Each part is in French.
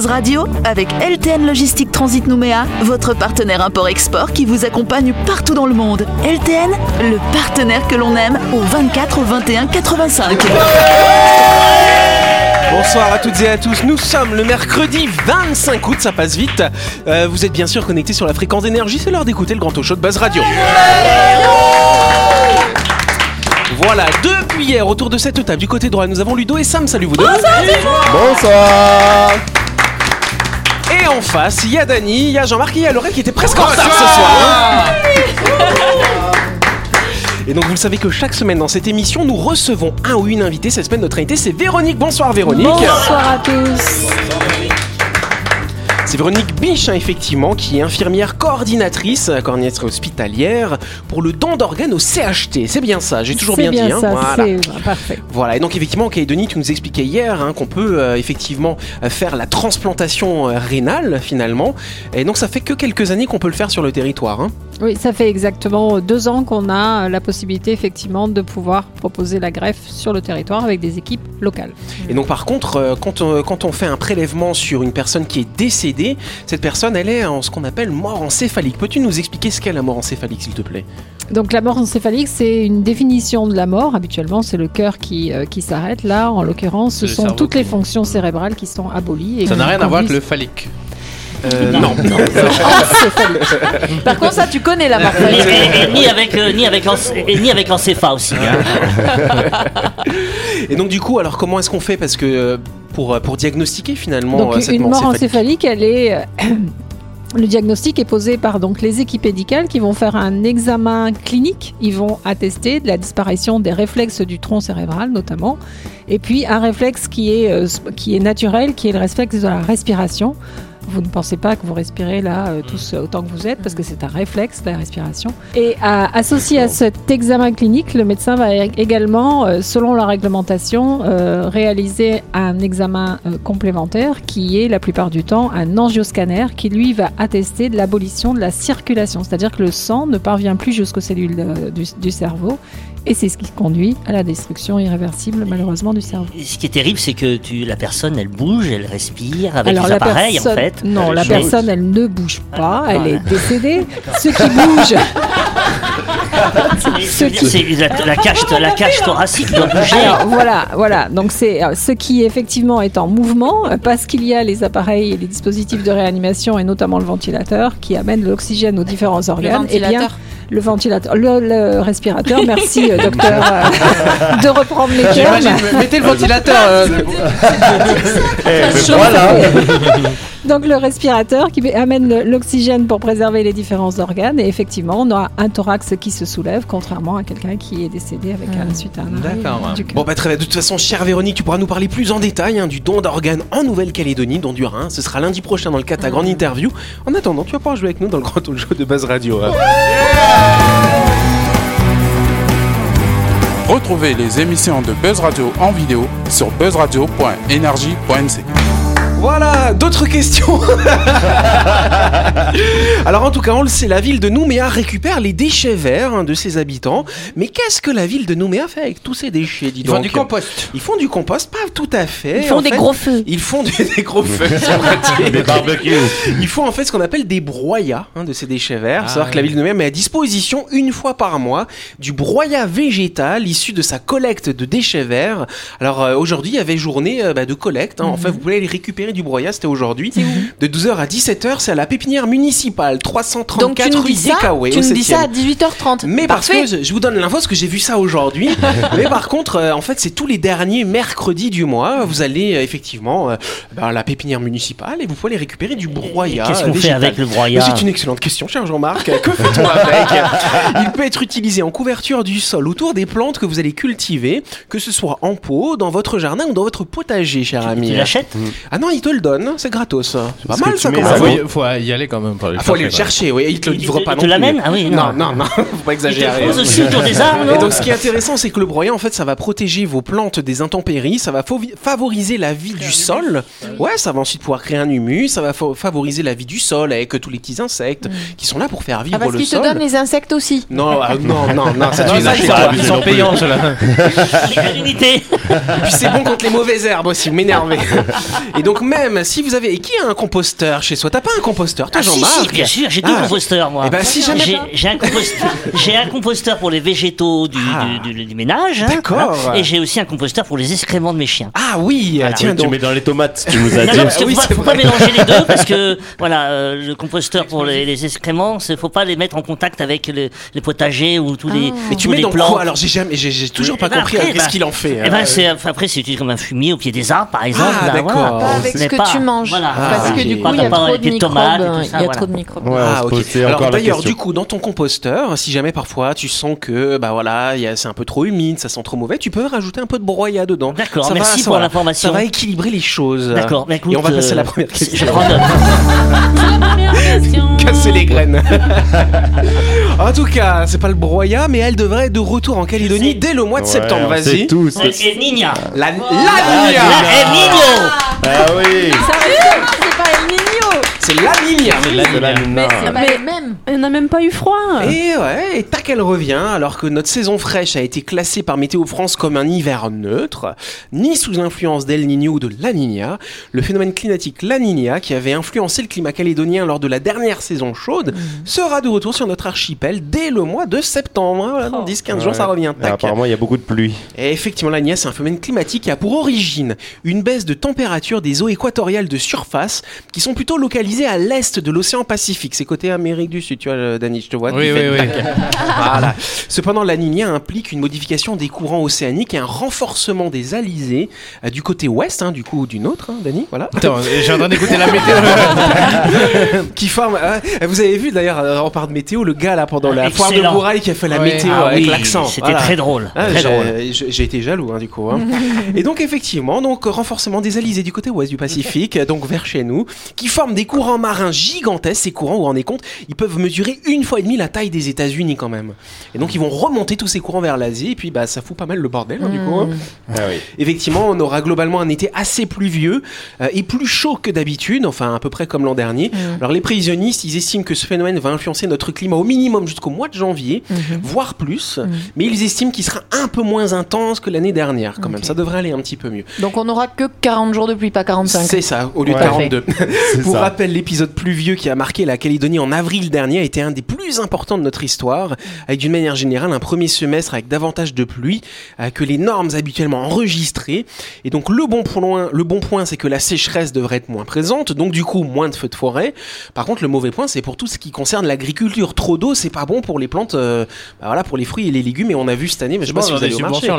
Buzz Radio avec LTN Logistique Transit Nouméa, votre partenaire import-export qui vous accompagne partout dans le monde. LTN, le partenaire que l'on aime au 24 au 21 85. Bonsoir à toutes et à tous, nous sommes le mercredi 25 août, ça passe vite. Euh, vous êtes bien sûr connectés sur la fréquence d'énergie, c'est l'heure d'écouter le grand talk show de Buzz Radio. Voilà, depuis hier, autour de cette table du côté droit, nous avons Ludo et Sam. Salut vous deux. Bonsoir Et en face, il y a Dany, il y a Jean-Marc et il y a Laurel qui était presque en retard ce soir. hein. Et donc vous le savez que chaque semaine dans cette émission, nous recevons un ou une invitée. Cette semaine, notre invitée, c'est Véronique. Bonsoir Véronique. Bonsoir à tous. C'est Véronique Bichin, effectivement, qui est infirmière coordinatrice, euh, coordinatrice hospitalière pour le don d'organes au CHT. C'est bien ça, j'ai toujours bien, dit. hein. ça, Voilà. parfait. Voilà, et donc effectivement, en Calédonie, tu nous expliquais hier hein, qu'on peut euh, effectivement euh, faire la transplantation euh, rénale finalement. Et donc ça fait que quelques années qu'on peut le faire sur le territoire. Oui, ça fait exactement deux ans qu'on a la possibilité effectivement de pouvoir proposer la greffe sur le territoire avec des équipes locales. Et donc par contre, euh, quand, on, quand on fait un prélèvement sur une personne qui est décédée, cette personne, elle est en ce qu'on appelle mort encéphalique. Peux-tu nous expliquer ce qu'est la mort encéphalique, s'il te plaît? Donc la mort encéphalique, c'est une définition de la mort. Habituellement, c'est le cœur qui, euh, qui s'arrête. Là, en l'occurrence, ce sont toutes les fonctions cérébrales qui sont abolies. et Ça n'a rien à voir avec le phallique. Euh, Non. Encéphalique. Par contre, ça, tu connais la mort Et, et- et ni avec euh, ni avec et ni avec encépha aussi. hein. Et donc du coup, alors comment est-ce qu'on fait? Parce que euh, pour, euh, pour diagnostiquer finalement Donc euh, cette une mort encéphalique. elle est le diagnostic est posé par donc les équipes médicales qui vont faire un examen clinique. Ils vont attester de la disparition des réflexes du tronc cérébral notamment, et puis un réflexe qui est qui est naturel, qui est le réflexe de la respiration. Vous ne pensez pas que vous respirez là euh, tous euh, autant que vous êtes parce que c'est un réflexe la respiration. Et à- associé à cet examen clinique, le médecin va également, euh, selon la réglementation, euh, réaliser un examen complémentaire qui est la plupart du temps un angioscanner qui lui va attester de l'abolition de la circulation, c'est-à-dire que le sang ne parvient plus jusqu'aux cellules du, du cerveau et c'est ce qui conduit à la destruction irréversible malheureusement du cerveau. Et Ce qui est terrible, c'est que tu, la personne, elle bouge, elle respire avec Alors les la appareils personne, en fait. non, la Mais- personne elle ne bouge pas, elle Ah. est décédée. Ce qui bouge, mais ce je veux dire, C'est la, la cage, la cage thoracique doit bouger. Alors voilà, voilà. Donc c'est euh, ce qui effectivement est en mouvement euh, parce qu'il y a les appareils et les dispositifs de réanimation et notamment le ventilateur qui amène l'oxygène aux différents organes. Eh bien, le ventilateur, le, le respirateur. Merci euh, docteur euh, de reprendre les termes. J'imagine, mettez le ventilateur. euh, Voilà Donc le respirateur qui amène l'oxygène pour préserver les différents organes et effectivement on a un thorax qui se soulève contrairement à quelqu'un qui est décédé avec un suite à un D'accord, ouais. Bon bah très bien, de toute façon, chère Véronique, tu pourras nous parler plus en détail hein, du don d'organes en Nouvelle-Calédonie, don du Rhin. Ce sera lundi prochain dans le cadre de ta grande interview. En attendant, tu vas pouvoir jouer avec nous dans le grand talk show de Buzz Radio. hein. Retrouvez les émissions de Buzz Radio en vidéo sur buzzradio.energie.nc. Voilà, d'autres questions Alors en tout cas, on le sait, la ville de Nouméa récupère les déchets verts hein, de ses habitants. Mais qu'est-ce que la ville de Nouméa fait avec tous ces déchets dis Ils font du compost. Ils font du compost, pas tout à fait. Ils font En des fait, gros feux. Ils font des, des gros feux, c'est. Des barbecues Il faut en fait ce qu'on appelle des broyats hein, de ces déchets verts. Ah, savoir que la ville de Nouméa met à disposition une fois par mois du broyat végétal issu de sa collecte de déchets verts. Alors euh, aujourd'hui, il y avait journée euh, bah, de collecte. hein. Mhm. Enfin, vous pouvez aller récupérer du broyat, c'était aujourd'hui. De 12h à 17h, c'est à la pépinière municipale, 334 Donc tu rue dis ça, Descaoué, tu au nous dis 7e. ça à 18h30. Mais parce que je, vous donne l'info parce que j'ai vu ça aujourd'hui. Mais par contre, euh, en fait, c'est tous les derniers mercredis du mois. Vous allez euh, effectivement euh, bah, à la pépinière municipale et vous pouvez aller récupérer du broyat. Qu'est-ce qu'on fait avec le broyat C'est une excellente question, cher Jean-Marc. Que fait-on avec Il peut être utilisé en couverture du sol autour des plantes que vous allez cultiver, que ce soit en pot, dans votre jardin ou dans votre potager, cher ami. Tu l'achètes Ah non, il te le donne, c'est gratos. C'est pas Parce mal ça tu comme mets Ah, faut, y- faut y aller quand même. pour Ah, faut aller le chercher, oui, il te le Il livre te- pas il non te plus. l'amène? Ah oui, non, non. non, non, faut pas Il te exagérer. pose aussi autour des arbres, Et donc, ce qui est intéressant, c'est que le broyat, en fait, ça va protéger vos plantes des intempéries, ça va favo- favoriser la vie du sol. Ouais, ça va ensuite pouvoir créer un humus, ça va fa- favoriser la vie du sol avec tous les petits insectes qui sont là pour faire vivre Ah, parce le qu'ils te sol. donnent les insectes aussi. Non, non, non, non, ça tu les achètes ils sont, payants, ceux-là. L'unité Et puis c'est bon contre les mauvaises herbes aussi, m'énerver. Et donc même, si vous avez. Et qui a un composteur chez soi? T'as pas un composteur, toi, Ah, si, Jean-Marc si, bien sûr, j'ai deux Ah. composteurs, moi. Eh ben, si jamais- J'ai j'ai un, composteur- j'ai un composteur pour les végétaux du, Ah. du, du- du ménage. hein, D'accord. voilà. Et j'ai aussi un composteur pour les excréments de mes chiens. Ah oui, Voilà. tiens Oui, tu donc. mets dans les tomates, tu nous as Non, dit. non, parce qu'il oui, faut, pas, faut pas mélanger les deux parce que voilà, euh, le composteur pour les, les excréments, il faut pas les mettre en contact avec le- les potagers ou tous les. Mais tu mets les dans quoi? Alors j'ai jamais, j'ai j'ai toujours Eh pas ben compris après, qu'est-ce bah, qu'il en fait. Hein. c'est, après, c'est utilisé comme un fumier au pied des arbres, par exemple. Ah, là, d'accord. voilà. Pas avec ce que pas- tu manges. voilà. Parce Ah, que du coup, il y a trop les de pieds de microbes. Il y a voilà. trop de microbes. Ah, Alors d'ailleurs, du coup, dans ton composteur, si jamais parfois tu sens que bah voilà, c'est un peu trop humide, ça sent trop mauvais, tu peux rajouter un peu de broyat dedans. D'accord, merci pour l'information. Ça va équilibrer les choses. D'accord, mais écoute, Et on va passer à la euh, première question. Casser les graines. en tout cas, c'est pas le broyat, mais elle devrait être de retour en Calédonie dès le mois de Ouais, septembre. Vas-y. tous. Niña. La, la Niña. La El Niño. Ah oui C'est la Niña. C'est la. C'est Mais- même On n'a même pas eu froid. Et ouais, et tac, elle revient, alors que notre saison fraîche a été classée par Météo France comme un hiver neutre, ni sous influence d'El Niño ou de La Niña. Le phénomène climatique La Niña, qui avait influencé le climat calédonien lors de la dernière saison chaude, sera de retour sur notre archipel dès le mois de septembre. hein. Voilà, dans 10-15 jours, ça revient. Et Tac. apparemment, il y a beaucoup de pluie. Et effectivement, la Niña, c'est un phénomène climatique qui a pour origine une baisse de température des eaux équatoriales de surface qui sont plutôt localisées à l'est de l'océan Pacifique. C'est côté Amérique du Sud, tu vois, euh, Dani, je te vois. Oui, oui, oui. Voilà. Cependant, la Niña implique une modification des courants océaniques et un renforcement des alizés euh, du côté ouest, hein, du coup, du nôtre, hein, Dani, voilà. Attends, j'ai en train d'écouter la météo. qui forme. euh, vous avez vu d'ailleurs, euh, on parle de météo, le gars là pendant la foire de Excellent. Bourail qui a fait la Ouais. météo Ah avec oui, l'accent. C'était Voilà. très drôle. Ah, très j'ai- drôle. j'ai j'ai été jaloux hein, du coup. hein. et donc effectivement, donc renforcement des alizés du côté ouest du Pacifique, donc vers chez nous, qui forment des courants marins gigantesques. Ces courants, vous vous rendez compte, ils peuvent mesurer une fois et demie la taille des États-Unis quand même. Et donc ils vont remonter tous ces courants vers l'Asie, et puis bah ça fout pas mal le bordel hein, du coup. hein. Ah oui. Effectivement, on aura globalement un été assez pluvieux euh, et plus chaud que d'habitude, enfin à peu près comme l'an dernier. Alors les prévisionnistes, ils estiment que ce phénomène va influencer notre climat au minimum jusqu'au mois de janvier, voire plus, mais ils estiment qu'il sera un peu moins intense que l'année dernière quand même. Ça devrait aller un petit peu mieux. Donc on n'aura que 40 jours de pluie, pas 45. C'est ça, au lieu Ouais. de 42. C'est Pour ça. rappel, l'épisode pluvieux qui a marqué la Calédonie en avril dernier a été un des plus importants de notre histoire, avec d'une manière générale un premier semestre avec davantage de pluie euh, que les normes habituellement enregistrées. Et donc le bon point, le bon point, c'est que la sécheresse devrait être moins présente, donc du coup moins de feux de forêt. Par contre, le mauvais point, c'est pour tout ce qui concerne l'agriculture. Trop d'eau, c'est pas bon pour les plantes, euh, bah voilà, pour les fruits et les légumes. Et on a vu cette année, mais je sais pas si on vous a allez des au marché.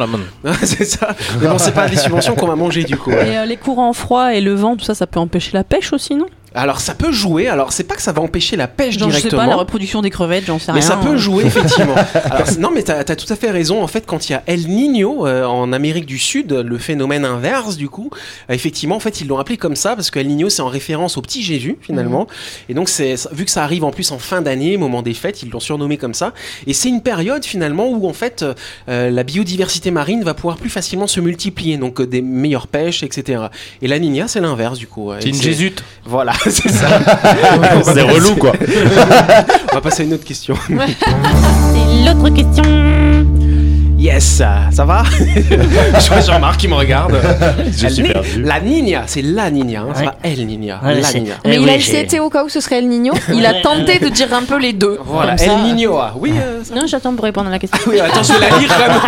c'est ça. Mais bon, c'est pas des subventions qu'on va manger du coup. Et euh, les courants froids et le vent, tout ça, ça peut empêcher la pêche aussi, non? Alors ça peut jouer. Alors c'est pas que ça va empêcher la pêche Genre, je sais directement. pas, la reproduction des crevettes, j'en sais Mais rien. ça peut jouer effectivement. Alors, non, mais t'as as tout à fait raison. En fait, quand il y a El Niño euh, en Amérique du Sud, le phénomène inverse du coup, euh, effectivement, en fait, ils l'ont appelé comme ça parce que El Niño c'est en référence au petit Jésus finalement. Et donc, c'est vu que ça arrive en plus en fin d'année, moment des fêtes, ils l'ont surnommé comme ça. Et c'est une période finalement où en fait euh, la biodiversité marine va pouvoir plus facilement se multiplier, donc euh, des meilleures pêches, etc. Et la Niña, c'est l'inverse du coup. C'est une jésuite. Voilà, c'est ça. C'est relou, quoi. On va passer à une autre question. Et l'autre question. Yes, ça va? Je vois Jean-Marc qui me regarde. Je suis Elle- perdu. La Niña, c'est la Niña, hein, c'est Ouais. pas El Niña. Ouais, la c'est- Niña. Mais Eh il oui, a j'ai- essayé au cas où ce serait El Niño. Il a tenté de dire un peu les deux. Voilà, Comme El ça. Niño. ah, Oui, euh, ça- Non, j'attends pour répondre à la question. oui, attends, je vais la lire même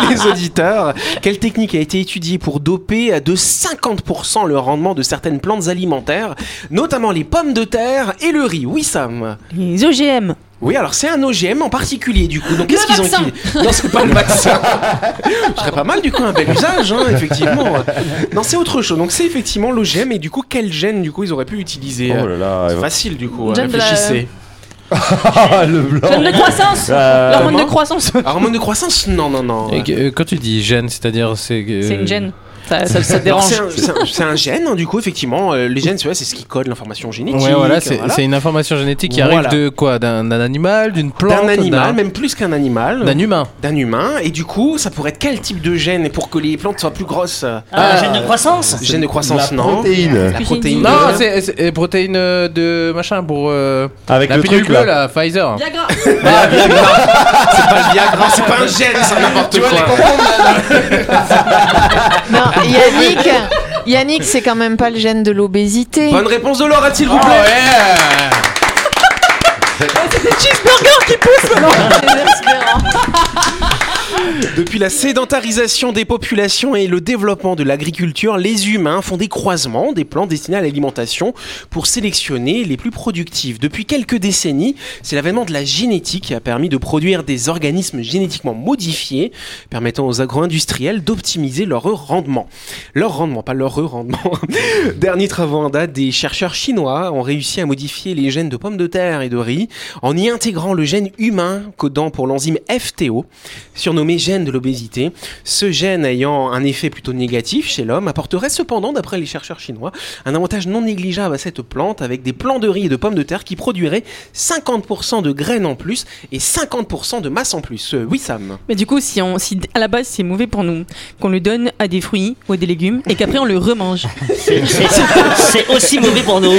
pour les auditeurs. Quelle technique a été étudiée pour doper de 50% le rendement de certaines plantes alimentaires, notamment les pommes de terre et le riz? Oui, Sam. Les OGM. Oui, alors c'est un OGM en particulier du coup. Donc qu'est-ce qu'ils ont utilisé Non, c'est pas le vaccin. Ce serait pas mal du coup un bel usage, hein, effectivement. Non, c'est autre chose. Donc c'est effectivement l'OGM et du coup quel gène du coup ils auraient pu utiliser Oh là là. C'est facile du coup. Gène de la- Réfléchissez. Ah, le blanc. Gène de croissance Euh, L'hormone de croissance Hormone de croissance Non, non, non. Et euh, quand tu dis gène, c'est-à-dire c'est. que- C'est une gène. Ça, ça, ça Alors, dérange. C'est un, c'est c'est gène, hein, du coup, effectivement. euh, les gènes, c'est ouais, c'est ce qui code l'information génétique. Ouais, voilà, c'est voilà. c'est une information génétique qui Voilà. arrive de quoi? D'un animal, d'une plante D'un animal, même plus qu'un animal. D'un humain. D'un humain. Et du coup, ça pourrait être quel type de gène? Pour que les plantes soient plus grosses? Ah, la gène de croissance? Gène de croissance, La non. protéine. La protéine. Non, de- c'est c'est- euh, protéine euh, de machin pour euh, Avec la le truc bleue, là. là, Pfizer. Viagra. C'est pas le Viagra, c'est pas un gène, ça n'importe quoi. Non, Yannick, Yannick, c'est quand même pas le gène de l'obésité. Bonne réponse de Laura, s'il vous Oh, plaît. ouais. Depuis la sédentarisation des populations et le développement de l'agriculture, les humains font des croisements des plants destinés à l'alimentation pour sélectionner les plus productifs. Depuis quelques décennies, c'est l'avènement de la génétique qui a permis de produire des organismes génétiquement modifiés, permettant aux agro-industriels d'optimiser leur rendement. Leur rendement, pas leur rendement. Dernier travaux en date, des chercheurs chinois ont réussi à modifier les gènes de pommes de terre et de riz en y intégrant le gène humain codant pour l'enzyme FTO, surnommé gène de l'obésité. Ce gène ayant un effet plutôt négatif chez l'homme apporterait cependant, d'après les chercheurs chinois, un avantage non négligeable à cette plante avec des plants de riz et de pommes de terre qui produiraient 50% de graines en plus et 50% de masse en plus. Euh, oui Sam Mais du coup, si, on, si à la base c'est mauvais pour nous, qu'on le donne à des fruits ou à des légumes et qu'après on le remange, c'est aussi mauvais pour nous.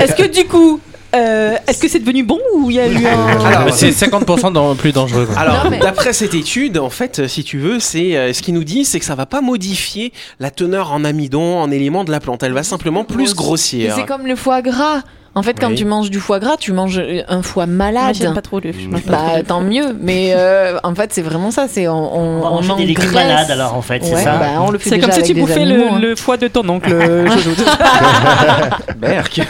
est-ce que du coup, euh, est-ce que c'est devenu bon ou il y a eu un. C'est 50% dans- plus dangereux. quoi. Alors, mais- d'après cette étude, en fait, si tu veux, c'est euh, ce qu'ils nous disent, c'est que ça va pas modifier la teneur en amidon, en éléments de la plante. Elle va simplement plus grossir. C'est comme le foie gras. En fait, quand Oui. tu manges du foie gras, tu manges euh, un foie malade. pas trop le. mange Bah, tant mieux. Mais euh, en fait, c'est vraiment ça. C'est on, on, On va on manger des légumes malades alors en fait, c'est Ouais, ça bah, on le fait C'est comme si tu bouffais animaux, le, hein. le foie de ton oncle, euh, Jojo. Berk.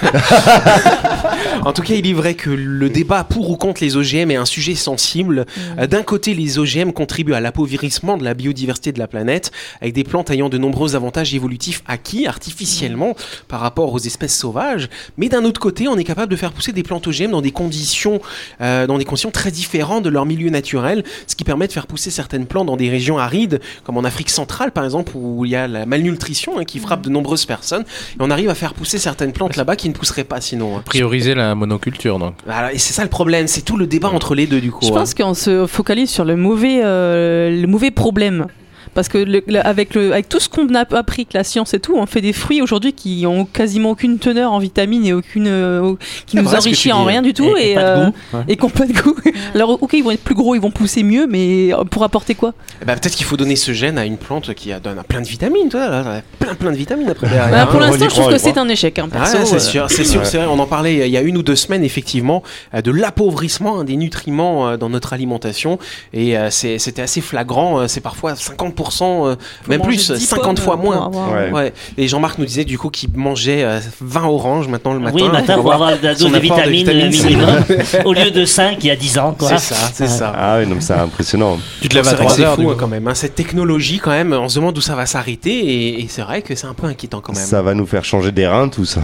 en tout cas, il est vrai que le débat pour ou contre les OGM est un sujet sensible. Euh, D'un côté, les OGM contribuent à l'appauvrissement de la biodiversité de la planète, avec des plantes ayant de nombreux avantages évolutifs acquis artificiellement par rapport aux espèces sauvages. Mais d'un autre côté, on est capable de faire pousser des plantes OGM dans des conditions, euh, dans des conditions très différentes de leur milieu naturel, ce qui permet de faire pousser certaines plantes dans des régions arides, comme en Afrique centrale par exemple, où il y a la malnutrition hein, qui frappe de nombreuses personnes. Et on arrive à faire pousser certaines plantes là-bas qui ne pousseraient pas sinon. hein. Prioriser la monoculture donc. Voilà, et c'est ça le problème, c'est tout le débat entre les deux du coup. Je hein. pense qu'on se focalise sur le mauvais, euh, le mauvais problème. Parce que le- le- avec, le, avec tout ce qu'on a appris, que la science et tout, on fait des fruits aujourd'hui qui ont quasiment aucune teneur en vitamines et aucune, euh, qui nous enrichit en dis. rien du tout Et- et et, pas de euh, goût. et qui ont pas de goût. Alors ok, ils vont être plus gros, ils vont pousser mieux, mais euh, pour apporter quoi? Ben, peut-être qu'il faut donner ce gène à une plante qui a, donne plein de vitamines, toi, là, plein plein de vitamines après. Bah, Pour hein. y l'instant, je trouve que c'est un échec. Hein, perso, Ouais, c'est euh. sûr, c'est sûr, c'est vrai. On en parlait il y a une ou deux semaines, effectivement, de l'appauvrissement hein, des nutriments euh, dans notre alimentation. Et euh, c'était assez flagrant. C'est parfois 50%, euh, même plus, 10 50 pommes fois moins. avoir- Ouais. Ouais. Et Jean-Marc nous disait du coup qu'il mangeait euh, 20 oranges maintenant le matin. Oui, matin pour avoir la dose de de vitamines euh, vitamines. minimum, au lieu de 5 il y a 10 ans. C'est ça, c'est ça. Ah oui, c'est impressionnant. Tu te lèves C'est à vrai que 3 c'est heures. hein, quand même. hein. Cette technologie, quand même, on se demande où ça va s'arrêter et, et c'est vrai que c'est un peu inquiétant quand même. Ça va nous faire changer des reins, tout ça.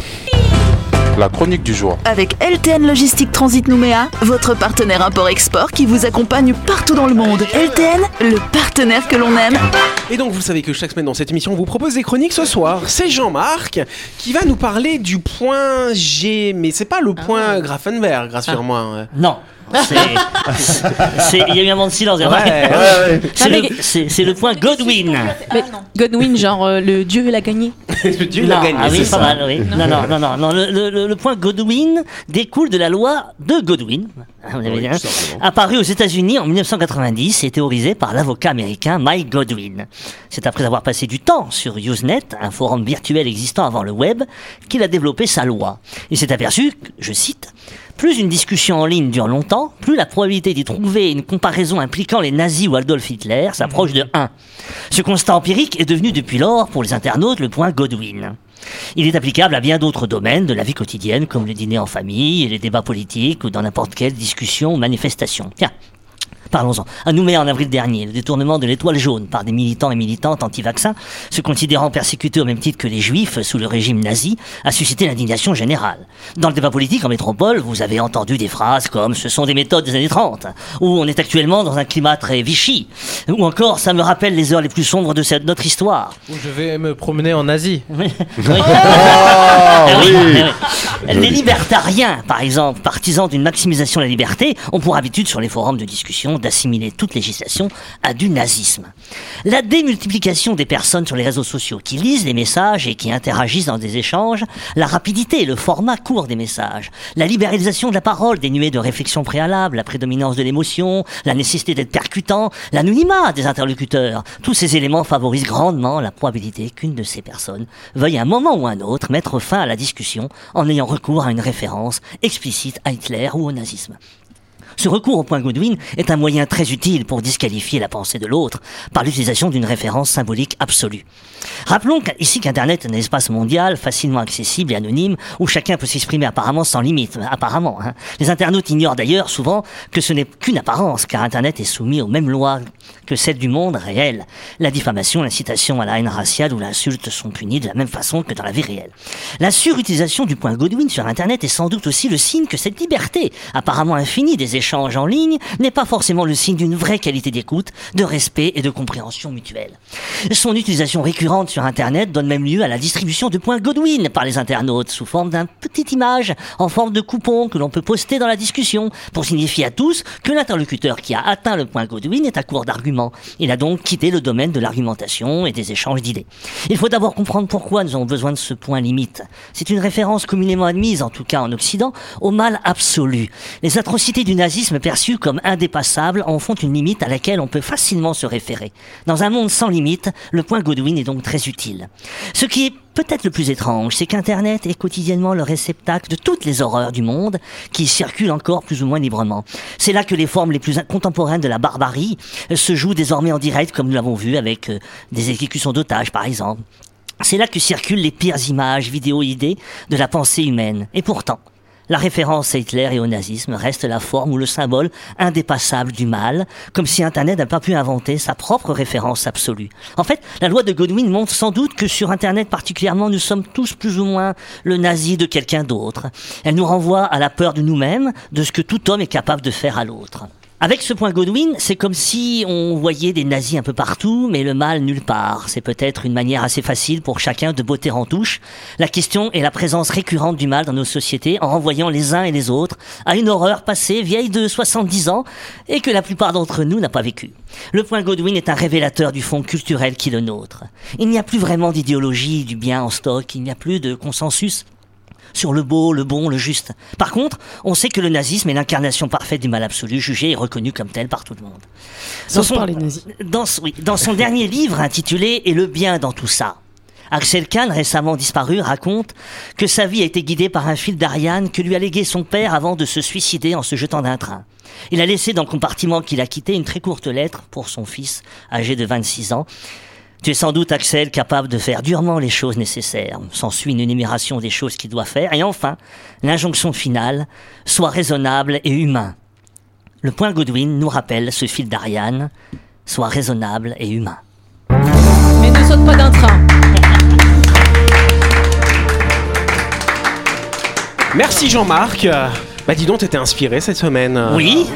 La chronique du jour. Avec LTN Logistique Transit Nouméa, votre partenaire import-export qui vous accompagne partout dans le monde. LTN, le partenaire que l'on aime. Et donc, vous savez que chaque semaine dans cette émission, on vous propose des chroniques. Ce soir, c'est Jean-Marc qui va nous parler du point G. Mais c'est pas le point Grafenberg, rassure-moi. hein. Non. Il y a eu un moment de silence. Ouais, ouais, ouais. C'est le, le point Godwin. Mais Godwin, genre euh, le dieu il a gagné. Dieu, il a Non, gagné. ah oui, c'est pas ça. mal, oui. Non, non, non, non, non. Le, le- le- le point Godwin découle de la loi de Godwin, vous avez Oui, dit, hein, simplement. apparue aux États-Unis en 1990 et théorisée par l'avocat américain Mike Godwin. C'est après avoir passé du temps sur Usenet, un forum virtuel existant avant le web, qu'il a développé sa loi. Il s'est aperçu, je cite, plus une discussion en ligne dure longtemps, plus la probabilité d'y trouver une comparaison impliquant les nazis ou Adolf Hitler s'approche de 1. Ce constat empirique est devenu depuis lors, pour les internautes, le point Godwin. Il est applicable à bien d'autres domaines de la vie quotidienne, comme le dîner en famille les débats politiques ou dans n'importe quelle discussion ou manifestation. Tiens. Parlons-en. À Nouméa en avril dernier, le détournement de l'étoile jaune par des militants et militantes anti-vaccins, se considérant persécutés au même titre que les juifs sous le régime nazi, a suscité l'indignation générale. Dans le débat politique en métropole, vous avez entendu des phrases comme ce sont des méthodes des années 30, ou on est actuellement dans un climat très Vichy, ou encore ça me rappelle les heures les plus sombres de cette, notre histoire. Je vais me promener en Asie. Oui. Oh, Ah oui, oui. Les libertariens, par exemple, partisans d'une maximisation de la liberté, ont pour habitude sur les forums de discussion d'assimiler toute législation à du nazisme. La démultiplication des personnes sur les réseaux sociaux qui lisent les messages et qui interagissent dans des échanges, la rapidité et le format court des messages, la libéralisation de la parole dénuée de réflexion préalable, la prédominance de l'émotion, la nécessité d'être percutant, l'anonymat des interlocuteurs, tous ces éléments favorisent grandement la probabilité qu'une de ces personnes veuille à un moment ou à un autre mettre fin à la discussion en ayant recours à une référence explicite à Hitler ou au nazisme. Ce recours au point Godwin est un moyen très utile pour disqualifier la pensée de l'autre par l'utilisation d'une référence symbolique absolue. Rappelons ici qu'Internet est un espace mondial facilement accessible et anonyme où chacun peut s'exprimer apparemment sans limite. Apparemment. hein. Les internautes ignorent d'ailleurs souvent que ce n'est qu'une apparence car Internet est soumis aux mêmes lois que celles du monde réel. La diffamation, l'incitation à la haine raciale ou l'insulte sont punis de la même façon que dans la vie réelle. La surutilisation du point Godwin sur Internet est sans doute aussi le signe que cette liberté, apparemment infinie des échanges en ligne, n'est pas forcément le signe d'une vraie qualité d'écoute, de respect et de compréhension mutuelle. Son utilisation récurrente sur Internet donne même lieu à la distribution de points Godwin par les internautes sous forme d'un petite image en forme de coupon que l'on peut poster dans la discussion pour signifier à tous que l'interlocuteur qui a atteint le point Godwin est à court d'arguments. Il a donc quitté le domaine de l'argumentation et des échanges d'idées. Il faut d'abord comprendre pourquoi nous avons besoin de ce point limite. C'est une référence communément admise, en tout cas en Occident, au mal absolu. Les atrocités du nazisme perçues comme indépassables en font une limite à laquelle on peut facilement se référer. Dans un monde sans limite, le point Godwin est donc très utile. Ce qui est peut-être le plus étrange, c'est qu'Internet est quotidiennement le réceptacle de toutes les horreurs du monde qui circulent encore plus ou moins librement. C'est là que les formes les plus contemporaines de la barbarie euh, se jouent désormais en direct, comme nous l'avons vu avec euh, des exécutions d'otages, par exemple. C'est là que circulent les pires images, vidéos, idées de la pensée humaine. Et pourtant, la référence à Hitler et au nazisme reste la forme ou le symbole indépassable du mal, comme si Internet n'a pas pu inventer sa propre référence absolue. En fait, la loi de Godwin montre sans doute que sur Internet particulièrement, nous sommes tous plus ou moins le nazi de quelqu'un d'autre. Elle nous renvoie à la peur de nous-mêmes, de ce que tout homme est capable de faire à l'autre. Avec ce point Godwin, c'est comme si on voyait des nazis un peu partout, mais le mal nulle part. C'est peut-être une manière assez facile pour chacun de botter en touche. La question est la présence récurrente du mal dans nos sociétés en renvoyant les uns et les autres à une horreur passée vieille de 70 ans et que la plupart d'entre nous n'a pas vécue. Le point Godwin est un révélateur du fond culturel qui est le nôtre. Il n'y a plus vraiment d'idéologie du bien en stock, il n'y a plus de consensus sur le beau, le bon, le juste. Par contre, on sait que le nazisme est l'incarnation parfaite du mal absolu, jugé et reconnu comme tel par tout le monde. Les nazis. Dans, son- oui, dans son dernier livre intitulé Et le bien dans tout ça, Axel Kahn, récemment disparu, raconte que sa vie a été guidée par un fil d'Ariane que lui a légué son père avant de se suicider en se jetant d'un train. Il a laissé dans le compartiment qu'il a quitté une très courte lettre pour son fils, âgé de 26 ans. Tu es sans doute, Axel, capable de faire durement les choses nécessaires. S'ensuit une énumération des choses qu'il doit faire. Et enfin, l'injonction finale, sois raisonnable et humain. Le point Godwin nous rappelle ce fil d'Ariane, sois raisonnable et humain. Mais ne saute pas d'un train. Merci Jean-Marc. Bah dis donc, t'étais inspiré cette semaine. euh. Oui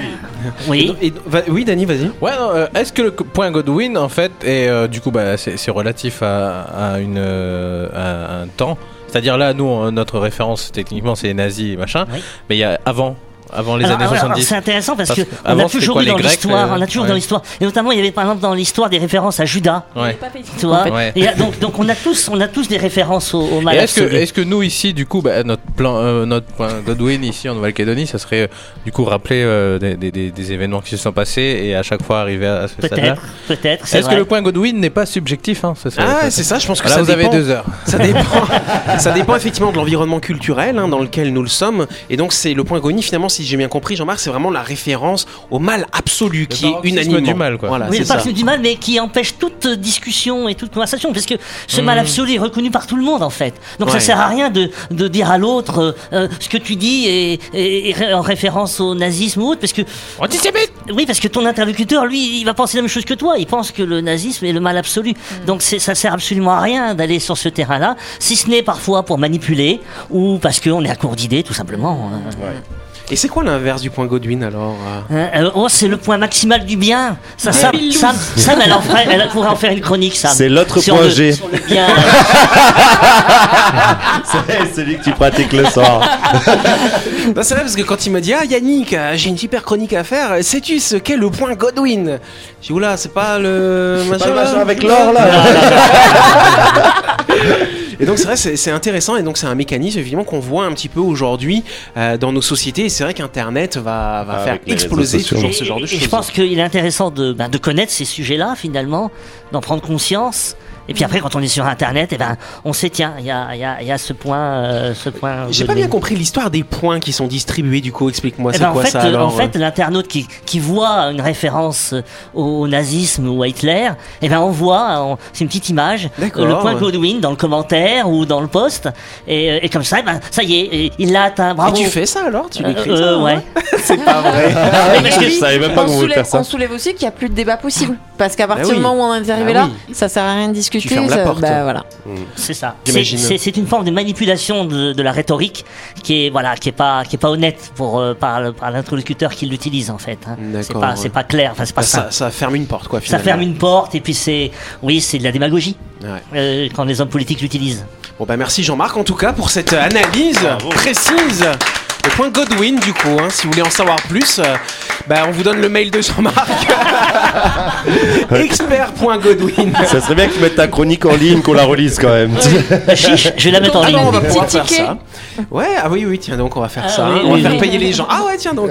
Oui Et- et- va- oui, Dani, vas-y. Ouais, non, euh, est-ce que le point Godwin, en fait, est euh, du coup, bah, c'est relatif à, à une, euh, à un temps C'est-à-dire là, nous, notre référence, techniquement, c'est les nazis et machin. Oui. Mais il y a avant, avant les Alors, années alors, 70. C'est intéressant parce Parce que que on a c'était toujours eu dans l'histoire, euh, on a toujours ouais. dans l'histoire, et notamment il y avait par exemple dans l'histoire des références à Judas. Ouais. Tu vois Ouais. Et, euh, donc, donc on a tous, on a tous des références au, au mal est-ce que, nous ici, du coup, bah, notre plan, euh, notre point Godwin ici en Nouvelle-Calédonie, ça serait euh, du coup rappeler euh, des, des- des- des événements qui se sont passés et à chaque fois arriver à, à ce stade-là Peut-être, peut-être. c'est Est-ce que le point Godwin n'est pas subjectif hein, ça, ça- Ah, c'est ça, je pense que Là, ça vous avez dépend. deux heures. Ça dépend, ça dépend effectivement de l'environnement culturel hein, dans lequel nous le sommes. Et donc, c'est le point Goni, finalement, si j'ai bien compris, Jean-Marc, c'est vraiment la référence au mal absolu qui est paroxysme unanimement. du mal, quoi. Voilà, Oui, c'est le ça. parc du mal, mais qui empêche toute discussion et toute conversation, parce que ce mal absolu est reconnu par tout le monde en fait. Donc ça Ouais. sert à rien de, de dire à l'autre euh, euh, ce que tu dis ré- en référence au nazisme ou autre, parce que Antisémite oui, parce que ton interlocuteur, lui, il va penser la même chose que toi. Il pense que le nazisme est le mal absolu. Donc c'est, ça sert absolument à rien d'aller sur ce terrain-là, si ce n'est parfois pour manipuler ou parce qu'on est à court d'idées, tout simplement. Euh, Et c'est quoi l'inverse du point Godwin alors euh Euh, euh, oh, c'est le point maximal du bien. Ça, Sam, Sam, Sam, elle, en ferait- elle pourrait en faire une chronique, Sam. C'est l'autre point le- G. sur le bien. C'est celui que tu pratiques le soir. Non, c'est vrai parce que quand il m'a dit Ah Yannick, euh, j'ai une super chronique à faire, sais-tu ce qu'est le point Godwin? J'ai dit Oula, c'est pas le machin, Pas le machin avec l'or là. Et donc c'est vrai, c'est intéressant et donc c'est un mécanisme évidemment qu'on voit un petit peu aujourd'hui euh, dans nos sociétés et c'est vrai qu'Internet va, va Ah, faire exploser toujours Et- ce genre de et choses. Je pense qu'il est intéressant de, ben, de connaître ces sujets-là, finalement, d'en prendre conscience. Et puis après, quand on est sur Internet, eh ben, on sait, tiens, il y a, il y, a, il y a ce point. euh, ce point J'ai pas bien compris l'histoire des points qui sont distribués du coup, explique-moi Eh c'est ben, quoi en fait, ça euh, alors en fait, l'internaute qui, qui voit une référence euh, au nazisme ou à Hitler, eh ben, on voit, on- c'est une petite image, euh, le point ouais. Godwin dans le commentaire ou dans le post, et, euh, et comme ça, eh ben, ça y est, et il l'a atteint. Et Bravo. tu fais ça alors? Tu Euh, l'écris euh, ça hein? Ouais. C'est pas vrai. Ah, puis, je savais même pas on qu'on voulait faire ça. on soulève aussi qu'il n'y a plus de débat possible. Parce qu'à partir Bah oui. du moment où on en est arrivé Bah là, oui. ça sert à rien de discuter. fermes la porte. bah, voilà. C'est ça. C'est- une forme de manipulation de, de la rhétorique qui est voilà qui est pas qui est pas honnête pour euh, par, l'interlocuteur qui l'utilise en fait. hein. C'est D'accord, pas ouais. c'est pas clair. Enfin c'est pas ça, ça. ça ferme une porte quoi Ça ferme une porte et puis c'est oui c'est de la démagogie Ouais. euh, quand les hommes politiques l'utilisent. Bon bah merci Jean-Marc en tout cas pour cette analyse précise. Le point Godwin du coup, hein, si vous voulez en savoir plus, euh, bah, on vous donne le mail de Jean-Marc. Expert.godwin. Ça serait bien que tu mettes ta chronique en ligne, qu'on la relise quand même. Chiche, je vais la mettre en Ah ligne. non, on va pouvoir faire ça. Ouais, ah oui, oui, tiens, donc on va faire Ah ça. oui, hein. on va oui, faire oui. payer les gens. Ah ouais, tiens donc.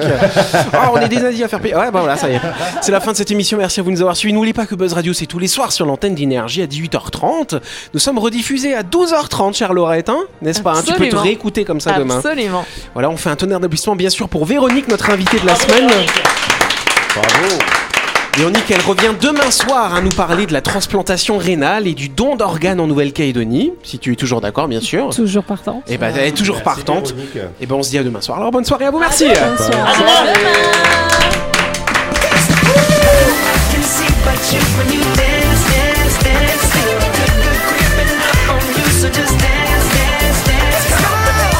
Ah, on est des nazis à faire payer. Ouais, bah voilà, ça y est. C'est la fin de cette émission. Merci à vous de nous avoir suivis. N'oubliez pas que Buzz Radio, c'est tous les soirs sur l'antenne d'énergie à 18h30. Nous sommes rediffusés à 12h30, chère Lorette, hein, n'est-ce pas hein? Tu peux te Absolument. réécouter comme ça demain. Absolument. Voilà, on fait un tonnerre d'applaudissements bien sûr pour Véronique, notre invitée de la semaine. Bravo. Véronique, elle revient demain soir à nous parler de la transplantation rénale et du don d'organes en Nouvelle-Calédonie, si tu es toujours d'accord, bien sûr. Toujours partant. Et ben, elle est toujours partante. Et ben, on se dit à demain soir. Alors, bonne soirée à vous, merci.